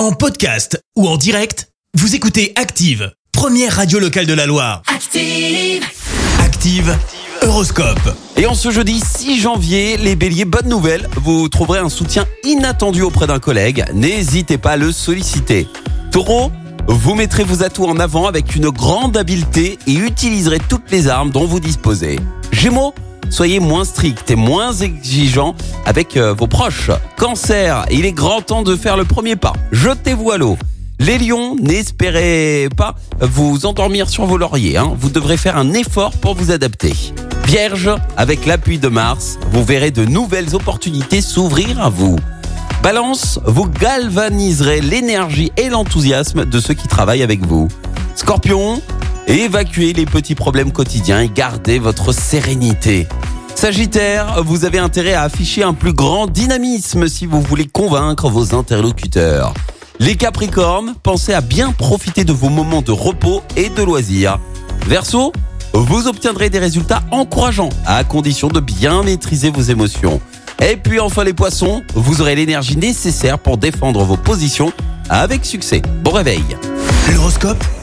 En podcast ou en direct, vous écoutez Active, première radio locale de la Loire. Active. Active, Horoscope. Et en ce jeudi 6 janvier, les béliers, bonne nouvelle, vous trouverez un soutien inattendu auprès d'un collègue. N'hésitez pas à le solliciter. Taureau, vous mettrez vos atouts en avant avec une grande habileté et utiliserez toutes les armes dont vous disposez. Gémeaux, soyez moins strict et moins exigeant avec euh, vos proches. Cancer, il est grand temps de faire le premier pas. Jetez-vous à l'eau. Les lions, n'espérez pas vous endormir sur vos lauriers. hein. Vous devrez faire un effort pour vous adapter. Vierge, avec l'appui de Mars, vous verrez de nouvelles opportunités s'ouvrir à vous. Balance, vous galvaniserez l'énergie et l'enthousiasme de ceux qui travaillent avec vous. Scorpion, évacuez les petits problèmes quotidiens et gardez votre sérénité. Sagittaire, vous avez intérêt à afficher un plus grand dynamisme si vous voulez convaincre vos interlocuteurs. Les Capricornes, pensez à bien profiter de vos moments de repos et de loisirs. Verseau, vous obtiendrez des résultats encourageants à condition de bien maîtriser vos émotions. Et puis enfin les poissons, vous aurez l'énergie nécessaire pour défendre vos positions avec succès. Bon réveil L'horoscope?